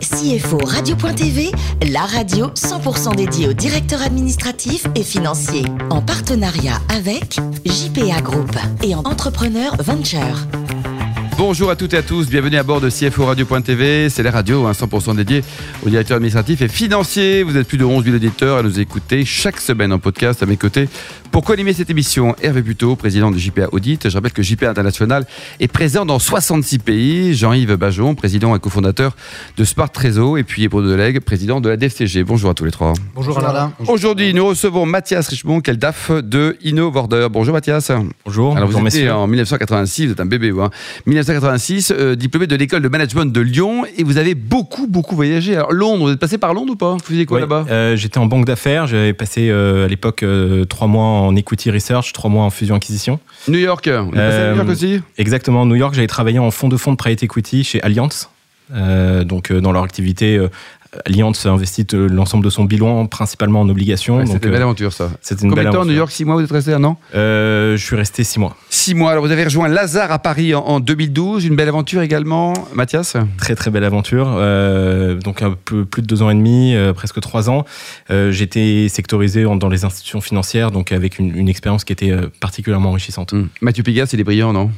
CFO Radio.tv, la radio 100% dédiée aux directeurs administratifs et financiers. En partenariat avec JPA Group et en Entrepreneur Venture. Bonjour à toutes et à tous, bienvenue à bord de CFO Radio.tv. C'est la radio, 100% hein, dédiée aux directeurs administratifs et financiers. Vous êtes plus de 11 000 auditeurs à nous écouter chaque semaine en podcast à mes côtés. Pour co-animer cette émission, Hervé Buteau, président de JPA Audit. Je rappelle que JPA International est présent dans 66 pays. Jean-Yves Bajon, président et cofondateur de Smart Trésor. Et puis Bruno Delegue, président de la DFCG. Bonjour à tous les trois. Bonjour, Alain. Aujourd'hui, nous recevons Mathias Richemont, quel DAF de InnoVorder. Bonjour Mathias. Bonjour. Alors vous étiez en 1986, vous êtes un bébé, vous. Hein. 1986, euh, diplômé de l'école de management de Lyon et vous avez beaucoup, beaucoup voyagé. Alors Londres, vous êtes passé par Londres ou pas? Vous faisiez quoi Oui, là-bas? euh, J'étais en banque d'affaires. J'avais passé euh, à l'époque euh, trois mois en equity research, trois mois en fusion acquisition. New York. Vous êtes passé à Euh, New York aussi Exactement, New York. J'avais travaillé en fonds de fonds de private equity chez Allianz. Euh, donc euh, dans leur activité, euh, Allianz investit euh, l'ensemble de son bilan principalement en obligations. Ouais, C'était une euh, belle aventure ça. c'était une Combien de temps à New. York? 6 mois, vous êtes resté un an? Euh, Je suis resté six mois. 6 mois. Alors vous avez rejoint Lazare à Paris en, en 2012. Une belle aventure également. Mathias? Très très belle aventure. Euh, donc un peu plus de deux ans et demi, euh, presque trois ans. Euh, J'étais sectorisé dans les institutions financières, donc avec une, une expérience qui était euh, particulièrement enrichissante. Hmm. Mathieu Pigas, il est brillant, non?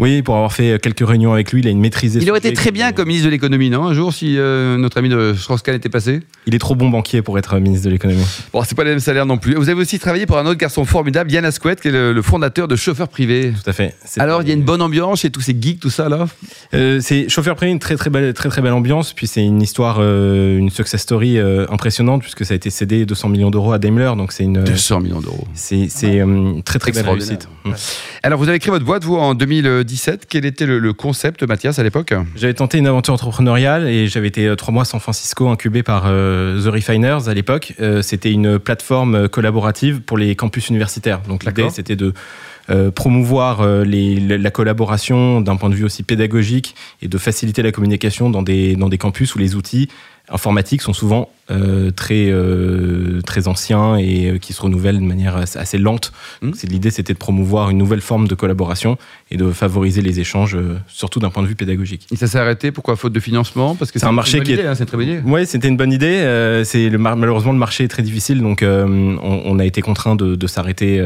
Oui, pour avoir fait quelques réunions avec lui, il a une maîtrise. Il aurait été très bien comme ministre de l'économie, non Un jour, si euh, notre ami de Strauss-Kahn était passé Il est trop bon banquier pour être ministre de l'économie. Bon, c'est pas les mêmes salaires non plus. Vous avez aussi travaillé pour un autre garçon formidable, Yann Asquette, qui est le, le fondateur de Chauffeur Privé. Tout à fait. Alors, il y a une bonne ambiance chez tous ces geeks, tout ça, là Euh, c'est chauffeur privé, une très très belle, très très belle ambiance. Puis c'est une histoire, euh, une success story impressionnante puisque ça a été cédé 200 millions d'euros à Daimler. Donc c'est une, 200 millions d'euros. c'est une très très belle réussite. Alors, vous avez créé votre boîte, vous, en 2017. Quel était le, le concept, Mathias, à l'époque? J'avais tenté une aventure entrepreneuriale et j'avais été euh, trois mois à San Francisco incubé par euh, The Refiners à l'époque. Euh, c'était une plateforme collaborative pour les campus universitaires. Donc l'idée c'était de euh, promouvoir euh, les- la la collaboration d'un point de vue aussi pédagogique et de faciliter la communication dans des, dans des campus où les outils informatiques sont souvent euh, très, euh, très anciens et qui se renouvellent de manière assez, lente. C'est- L'idée, c'était de promouvoir une nouvelle forme de collaboration et de favoriser les échanges, euh, surtout d'un point de vue pédagogique. Et ça s'est arrêté, pourquoi? Faute de financement? Parce que C'est un une marché bonne qui est- hein, c'est une très bonne idée. Oui, c'était une bonne idée. C'est le mar- malheureusement le marché est très difficile, donc on, on a été contraint de, de s'arrêter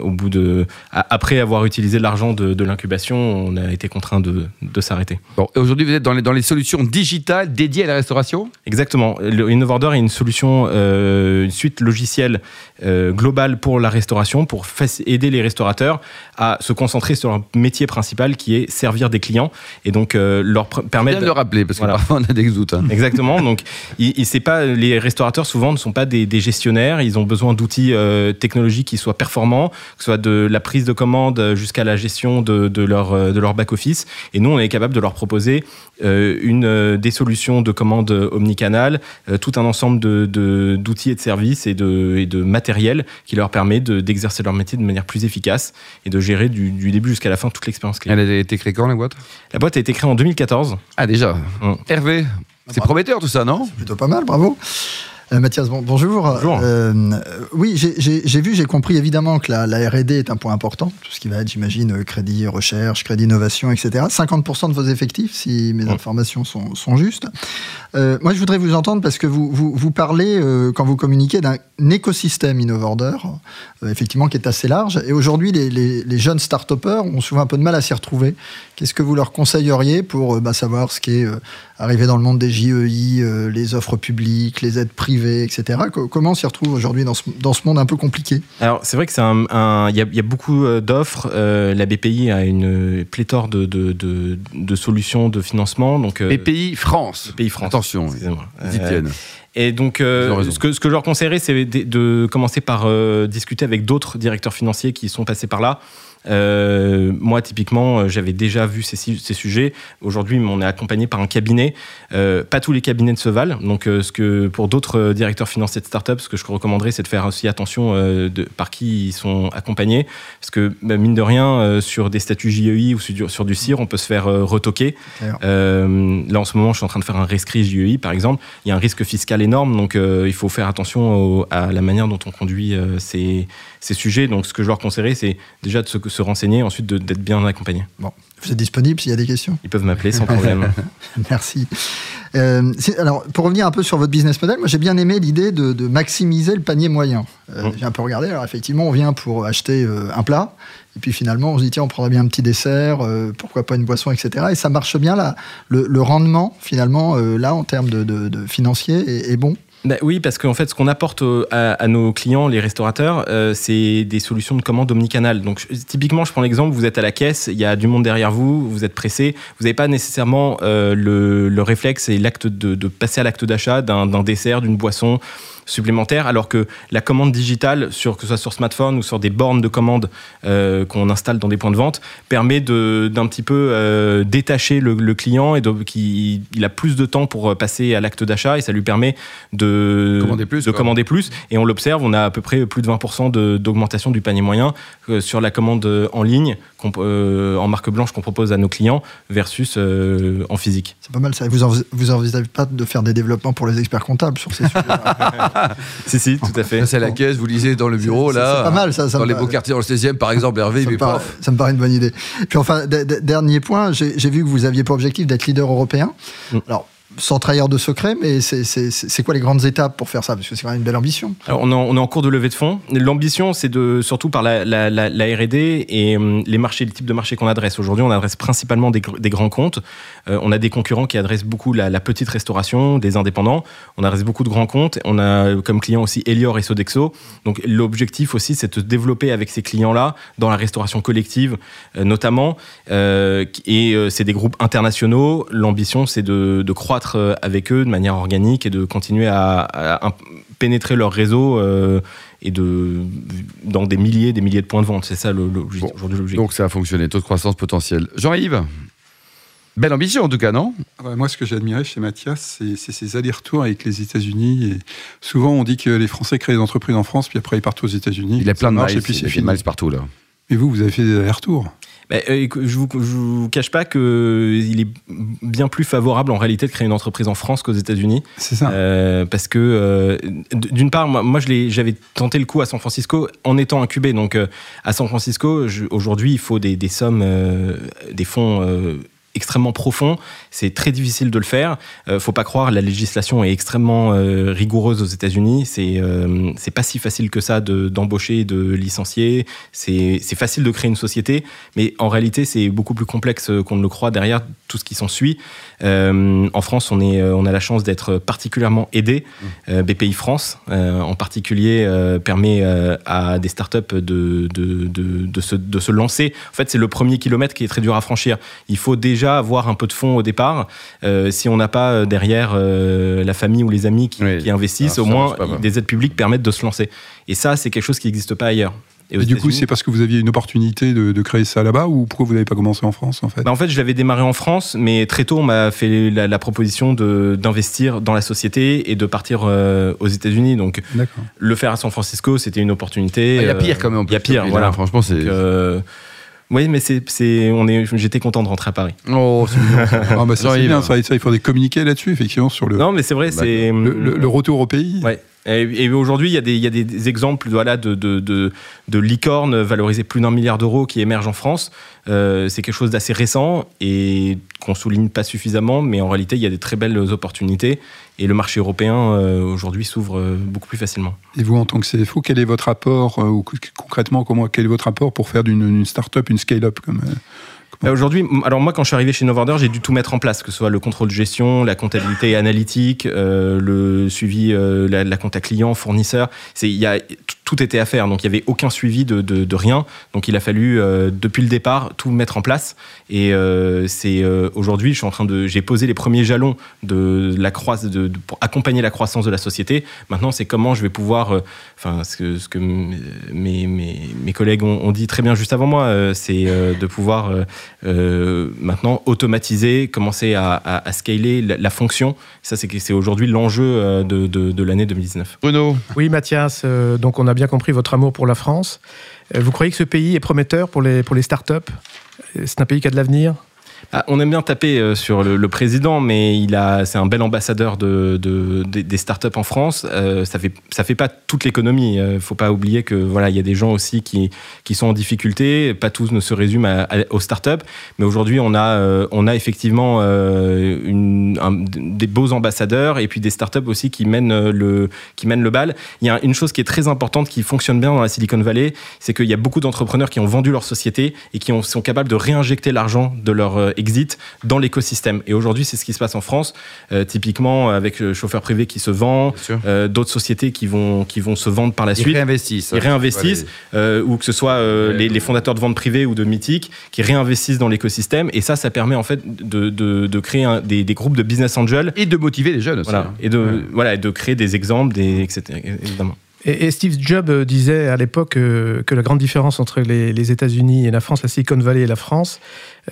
au bout de après avoir utilisé l'argent de, de l'incubation, on a été contraint de, de s'arrêter. Bon, et aujourd'hui, vous êtes dans les, dans les solutions digitales dédiées à la restauration Exactement. Le InnoVorder est une solution, euh, une suite logicielle euh, globale pour la restauration, pour aider les restaurateurs à se concentrer sur leur métier principal qui est servir des clients et donc euh, leur permettre de le rappeler, parce que Voilà. parfois on a des doutes. hein. Exactement. Donc, il, il- pas les restaurateurs souvent ne sont pas des, des gestionnaires. Ils ont besoin d'outils technologiques qui soient performants, que ce soit de la prise de commande jusqu'à la gestion de, de leur euh, de leur back office. Et nous, on est capable de leur proposer euh, une euh, des solutions de commande omnicanal, euh, tout un ensemble de, de- d'outils et de services et de, et de matériel qui leur permet de- d'exercer leur métier de manière plus efficace et de gérer du, du début jusqu'à la fin toute l'expérience client. Elle a été créée quand, la boîte? La boîte a été créée en 2014. Ah, déjà? Mm. Hervé, c'est bah. prometteur tout ça, non? Plutôt pas mal, bravo. Euh, Mathias, bon- bonjour. Bonjour. Euh, oui, j'ai- vu, j'ai compris évidemment que la, la R&D est un point important, tout ce qui va être, j'imagine, euh, crédit recherche, crédit innovation, etc. 50% de vos effectifs, si mes informations sont, sont justes. Moi, je voudrais vous entendre parce que vous, vous, vous parlez, quand vous communiquez, d'un écosystème InnoVorder, euh, effectivement, qui est assez large. Et aujourd'hui, les, les, les jeunes start-upers ont souvent un peu de mal à s'y retrouver. Qu'est-ce que vous leur conseilleriez pour bah, savoir ce qui est arrivé dans le monde des JEI, les offres publiques, les aides privées, etc. Co- comment on s'y retrouve aujourd'hui dans ce, dans ce monde un peu compliqué? Alors, c'est vrai que c'est un, il y, a, il y a beaucoup euh, d'offres. Euh, la BPI a une pléthore de, de, de, de solutions de financement. Donc, euh, BPI France. BPI France. Attention, ils y tiennent. et donc, euh, ce, que, ce que je leur conseillerais, c'est de, de commencer par euh, discuter avec d'autres directeurs financiers qui sont passés par là. Euh, moi, typiquement, euh, j'avais déjà vu ces, sujets. Aujourd'hui, on est accompagné par un cabinet. Euh, pas tous les cabinets de se valent. Donc, euh, ce que pour d'autres directeurs financiers de start-up, ce que je recommanderais, c'est de faire aussi attention de, par qui ils sont accompagnés. Parce que, bah, mine de rien, sur des statuts JEI ou sur, du- sur du CIR, on peut se faire retoquer. Là, en ce moment, je suis en train de faire un rescrit JEI, par exemple. Il y a un risque fiscal énorme, donc il faut faire attention au- à la manière dont on conduit ces, ces sujets. Donc, ce que je leur conseillerais, c'est déjà de se, se renseigner, ensuite d'être bien accompagné. Vous êtes disponible s'il y a des questions? Ils peuvent m'appeler sans problème. Merci. Euh, alors, pour revenir un peu sur votre business model, moi j'ai bien aimé l'idée de, de maximiser le panier moyen. Euh, Mm. J'ai un peu regardé, alors effectivement, on vient pour acheter euh, un plat, et puis finalement, on se dit, tiens, on prendrait bien un petit dessert, euh, pourquoi pas une boisson, etc. Et ça marche bien là. Le, le rendement, finalement, euh, là, en termes de, de- de financier, est, est bon. Bah oui, parce qu'en fait, ce qu'on apporte à, nos clients, les restaurateurs, euh, c'est des solutions de commande omnicanal. Donc, typiquement, je prends l'exemple, vous êtes à la caisse, il y a du monde derrière vous, vous êtes pressé, vous n'avez pas nécessairement euh, le, le réflexe et l'acte de, de passer à l'acte d'achat d'un dessert, d'une boisson supplémentaire, alors que la commande digitale, sur, que ce soit sur smartphone ou sur des bornes de commande euh, qu'on installe dans des points de vente, permet d'un petit peu euh, détacher le, le client et de, qui, il a plus de temps pour passer à l'acte d'achat et ça lui permet de Commander plus, de commander plus. Et on l'observe, on a à peu près plus de 20% de- d'augmentation du panier moyen euh, sur la commande en ligne, euh, en marque blanche qu'on propose à nos clients versus euh, en physique. C'est pas mal ça. Vous, vous envisagez pas de faire des développements pour les experts comptables sur ces sujets Si, si, tout à fait. C'est la caisse, vous lisez dans le bureau, là. c'est pas mal, ça, ça Dans les beaux quartiers, dans le 16e, par exemple, Hervé, ça, mais me paraît, prof. ça me paraît une bonne idée. Puis enfin, dernier point, j'ai j'ai vu que vous aviez pour objectif d'être leader européen. Mm. Alors, sans trahir de secret, mais c'est- quoi les grandes étapes pour faire ça? Parce que c'est quand même une belle ambition. On, est en, cours de levée de fonds. L'ambition, c'est de surtout par la, R&D et hum, les marchés, les types de marchés qu'on adresse. Aujourd'hui, on adresse principalement des, gr- des grands comptes. Euh, on a des concurrents qui adressent beaucoup la, petite restauration, des indépendants. On adresse beaucoup de grands comptes. On a comme clients aussi Elior et Sodexo. Donc, l'objectif aussi, c'est de se développer avec ces clients-là dans la restauration collective, euh, notamment. Euh, et euh, c'est des groupes internationaux. L'ambition, c'est de croître euh, avec eux de manière organique et de continuer à, pénétrer leur réseau euh, et de dans des milliers, des milliers de points de vente. C'est ça le- l'objectif. Bon. aujourd'hui l'objectif. Donc, ça a fonctionné. Taux de croissance potentiel. Jean-Yves Belle ambition, en tout cas, non? Ah bah, moi, ce que j'ai admiré chez Mathias, c'est ses allers-retours avec les États-Unis. Et souvent, on dit que les Français créent des entreprises en France, puis après, ils partent aux États-unis. Il a plein de miles. Et puis, Il c'est a des miles partout, là. Mais vous, vous avez fait des allers-retours. Bah, euh, je vous, je vous cache pas que il est bien plus favorable en réalité de créer une entreprise en France qu'aux États-Unis. C'est ça. Euh, parce que euh, d'une part, moi, j'avais tenté le coup à San Francisco en étant incubé. Donc à San Francisco, aujourd'hui, il faut des, des sommes, des fonds. Extrêmement profonds, c'est très difficile de le faire. Euh, faut pas croire, la législation est extrêmement euh, rigoureuse aux États-Unis. C'est euh, c'est pas si facile que ça de- d'embaucher, et de licencier. C'est facile de créer une société, mais en réalité, c'est beaucoup plus complexe qu'on ne le croit derrière tout ce qui s'ensuit. En France, on, est, on a la chance d'être particulièrement aidé. BPI France, en particulier, permet à des startups de, de, de, de, se, de se lancer. En fait, c'est le premier kilomètre qui est très dur à franchir. Il faut déjà avoir un peu de fonds au départ. Euh, si on n'a pas euh, derrière euh, la famille ou les amis qui, Oui. qui investissent, Alors, au moins, des aides publiques permettent de se lancer. Et ça, c'est quelque chose qui n'existe pas ailleurs. Et du coup, c'est parce que vous aviez une opportunité de, de créer ça là-bas ou pourquoi vous n'avez pas commencé en France, en fait? Bah, en fait, je l'avais démarré en France, mais très tôt, on m'a fait la, la proposition d'investir dans la société et de partir euh, aux États-Unis. Donc, le faire à San Francisco, c'était une opportunité. Ah, Il y a pire, quand même. Il y a pire, Là, voilà. Franchement, c'est. Euh, oui, mais c'est, c'est, on est, j'étais content de rentrer à Paris. Oh, c'est. Ah, bah, ça, c'est bien, ça, ça, il faudrait communiquer là-dessus, effectivement, sur le, Non, mais c'est vrai, Bah, c'est le, le- le retour au pays. Ouais. Et, aujourd'hui, il y a des, exemples voilà, de, de, de, licornes valorisées plus d'un milliard d'euros qui émergent en France. Euh, c'est quelque chose d'assez récent et qu'on souligne pas suffisamment, mais en réalité, il y a des très belles opportunités et le marché européen euh, aujourd'hui s'ouvre euh, beaucoup plus facilement. Et vous, en tant que CFO, quel est votre apport, ou concrètement, comment, quel est votre apport pour faire d'une une start-up une scale-up Bah, Aujourd'hui, alors moi, quand je suis arrivé chez Novorder, j'ai dû tout mettre en place, que ce soit le contrôle de gestion, la comptabilité analytique, euh, le suivi, euh, la, la compta client, fournisseur. Il y a, tout était à faire, donc il y avait aucun suivi de, de, de rien. Donc il a fallu euh, depuis le départ tout mettre en place. Et euh, c'est euh, aujourd'hui, je suis en train de, j'ai posé les premiers jalons de la croissance, de, de- pour accompagner la croissance de la société. Maintenant, c'est comment je vais pouvoir, euh, enfin, ce que, ce que m- mes, mes, mes collègues ont, ont dit très bien juste avant moi, euh, c'est euh, de pouvoir euh, euh, maintenant automatiser, commencer à, à, à scaler la, la fonction. Ça, c'est, c'est aujourd'hui l'enjeu de, de, de l'année 2019. Bruno, Oui, Mathias, euh, donc on a bien compris votre amour pour la France. Euh, vous croyez que ce pays est prometteur pour les, pour les startups? Euh, C'est un pays qui a de l'avenir? Ah, on aime bien taper euh, sur le, président, mais il c'est un bel ambassadeur de, de- des- startups en France. Euh, ça fait, ça fait pas toute l'économie. Il faut pas oublier que voilà, il y a des gens aussi qui, sont en difficulté. Pas tous ne se résument aux startups, mais aujourd'hui, on a, euh, effectivement euh, des beaux ambassadeurs et puis des startups aussi qui mènent euh, le, bal. Il y a une chose qui est très importante, qui fonctionne bien dans la Silicon Valley, c'est qu'il y a beaucoup d'entrepreneurs qui ont vendu leur société et qui ont- sont capables de réinjecter l'argent de leur euh, exit dans l'écosystème. Et aujourd'hui, c'est ce qui se passe en France, euh, typiquement avec le chauffeur privé qui se vend, euh, d'autres sociétés qui vont, qui vont se vendre par la Ils suite. réinvestissent. Ils réinvestissent, euh, ou que ce soit euh, Ouais. les, les fondateurs de vente privée ou de Mythique, qui réinvestissent dans l'écosystème. Et ça, ça permet en fait de, de- de créer un- des, des groupes de business angels. Et de motiver les jeunes aussi. Voilà, hein. et de, Ouais. voilà, et de créer des exemples, des, etc. Évidemment. Et, Steve Jobs euh, disait à l'époque euh, que la grande différence entre les, États-Unis et la France, la Silicon Valley et la France,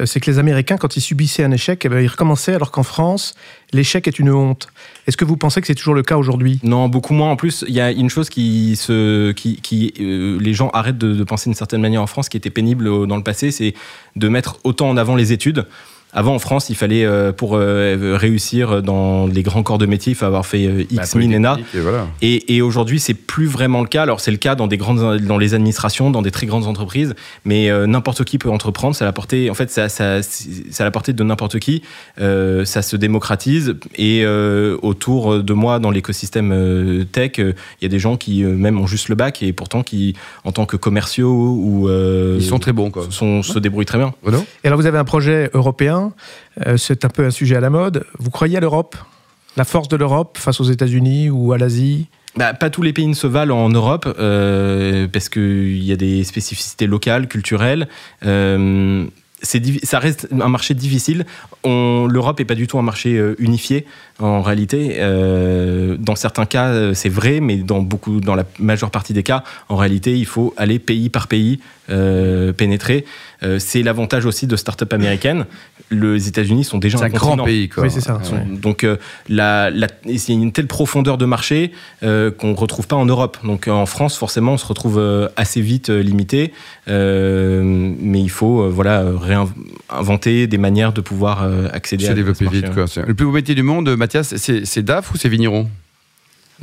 euh, c'est que les Américains, quand ils subissaient un échec, eh ben, ils recommençaient, alors qu'en France, l'échec est une honte. Est-ce que vous pensez que c'est toujours le cas aujourd'hui? Non, beaucoup moins. En plus, il y a une chose qui se, qui, les gens arrêtent de, de penser d'une certaine manière en France, qui était pénible dans le passé, c'est de mettre autant en avant les études. Avant, en France, il fallait, euh, pour euh, réussir dans les grands corps de métier, il faut avoir fait euh, Bah, X mille ENA. Polytechnique, et voilà. Et, et aujourd'hui, c'est plus vraiment le cas. Alors, c'est le cas dans des grandes, dans les administrations, dans des très grandes entreprises, mais euh, n'importe qui peut entreprendre. Ça la portée, en fait, ça, ça, c'est à la portée de n'importe qui. Euh, ça se démocratise. Et euh, autour de moi, dans l'écosystème euh, tech, euh, il y a des gens qui euh, même ont juste le bac et pourtant qui, en tant que commerciaux ou euh, Ils sont très bons, quoi. sont- se débrouillent très bien. Et alors vous avez un projet européen, euh, c'est un peu un sujet à la mode. Vous croyez à l'Europe? La force de l'Europe face aux États-Unis ou à l'Asie? Bah, pas tous les pays ne se valent en Europe euh, parce qu'il y a des spécificités locales, culturelles. Euh, ça reste un marché difficile. L'Europe n'est pas du tout un marché unifié en réalité. Dans certains cas, c'est vrai, mais dans la majeure partie des cas, en réalité, il faut aller pays par pays pénétrer. Euh, c'est l'avantage aussi de start-up américaines. Les États-Unis sont déjà C'est un grand pays, quoi. Oui, c'est ça. Ouais. Donc, euh, la, la- il y a une telle profondeur de marché euh, qu'on ne retrouve pas en Europe. Donc, en France, forcément, on se retrouve euh, assez vite limité. Euh, mais il faut euh, voilà, réinventer des manières de pouvoir euh, accéder Se à développer ce marché, vite, ouais. quoi. Le plus beau métier du monde, Mathias, c'est c'est DAF ou c'est vigneron?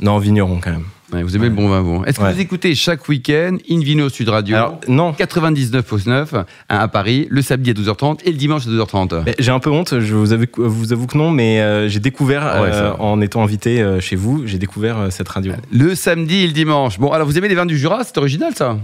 Non, vigneron quand même. Ouais, Vous aimez le bon vin, vous. Est-ce que Ouais. vous écoutez chaque week-end Invino Sud Radio Alors, non. 99.9 hein, à Paris, le samedi à 12h30 et le dimanche à 12h30. Mais J'ai un peu honte, je vous avoue, vous avoue que non, mais euh, j'ai découvert, Ah euh, en étant invité euh, chez vous, j'ai découvert cette radio. Le samedi et le dimanche. Bon, alors vous aimez les vins du Jura? C'est original, ça?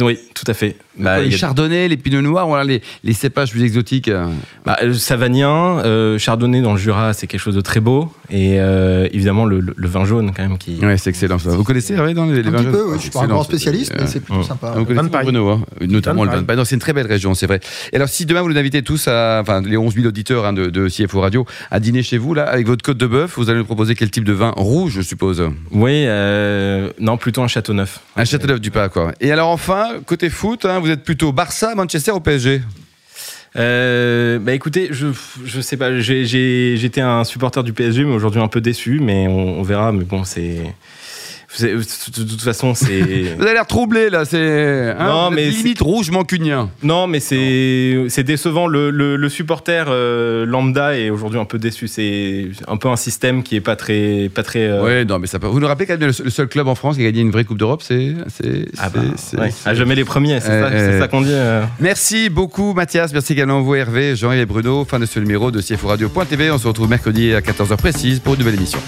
Oui, tout à fait. Bah, Les chardonnays, les pinots noirs, voilà, les, les cépages plus exotiques. euh. Bah, euh, Savanien, euh, Chardonnay dans le Jura, c'est quelque chose de très beau. Et euh, évidemment, le, le- le vin jaune, quand même, qui. Ouais, c'est excellent ça. Vous connaissez Hervé, dans les, les Un vins petit jaunes peu, oui, je suis pas un grand spécialiste, mais c'est plutôt Ouais. sympa. Vous connaissez. Bruno, hein notamment le. Non, C'est une très belle région, c'est vrai. Et alors, si demain vous nous invitez tous, à, enfin les 11 000 auditeurs hein, de, de CFO Radio, à dîner chez vous, là, avec votre côte de bœuf, vous allez nous proposer quel type de vin rouge, je suppose? Oui, euh, non, plutôt un château neuf. Un Châteauneuf du Pas, quoi. Et alors, enfin, côté foot, hein, vous êtes plutôt Barça, Manchester ou PSG Euh, bah écoutez, je, je sais pas, j'étais un supporter du PSG, mais aujourd'hui un peu déçu, mais on, on verra. Mais bon, c'est. C'est- De toute façon, c'est. Vous avez l'air troublé, là, c'est. hein, Non, mais limite rouge mancunien. Non, mais c'est c'est décevant. Le, le- le supporter euh, lambda est aujourd'hui un peu déçu. C'est un peu un système qui est pas très. Pas très euh, Ouais, non, mais ça peut. Vous nous rappelez quand même le, le seul club en France qui a gagné une vraie Coupe d'Europe, c'est. c'est- Ah bah, c'est- ouais. c'est- Ah, jamais les premiers, c'est Euh, ça, euh, qu'on dit. euh. Merci beaucoup Mathias, merci également à vous Hervé, Jean-Yves et Bruno. Fin de ce numéro de CFO Radio.tv. On se retrouve mercredi à 14h précise pour une nouvelle émission.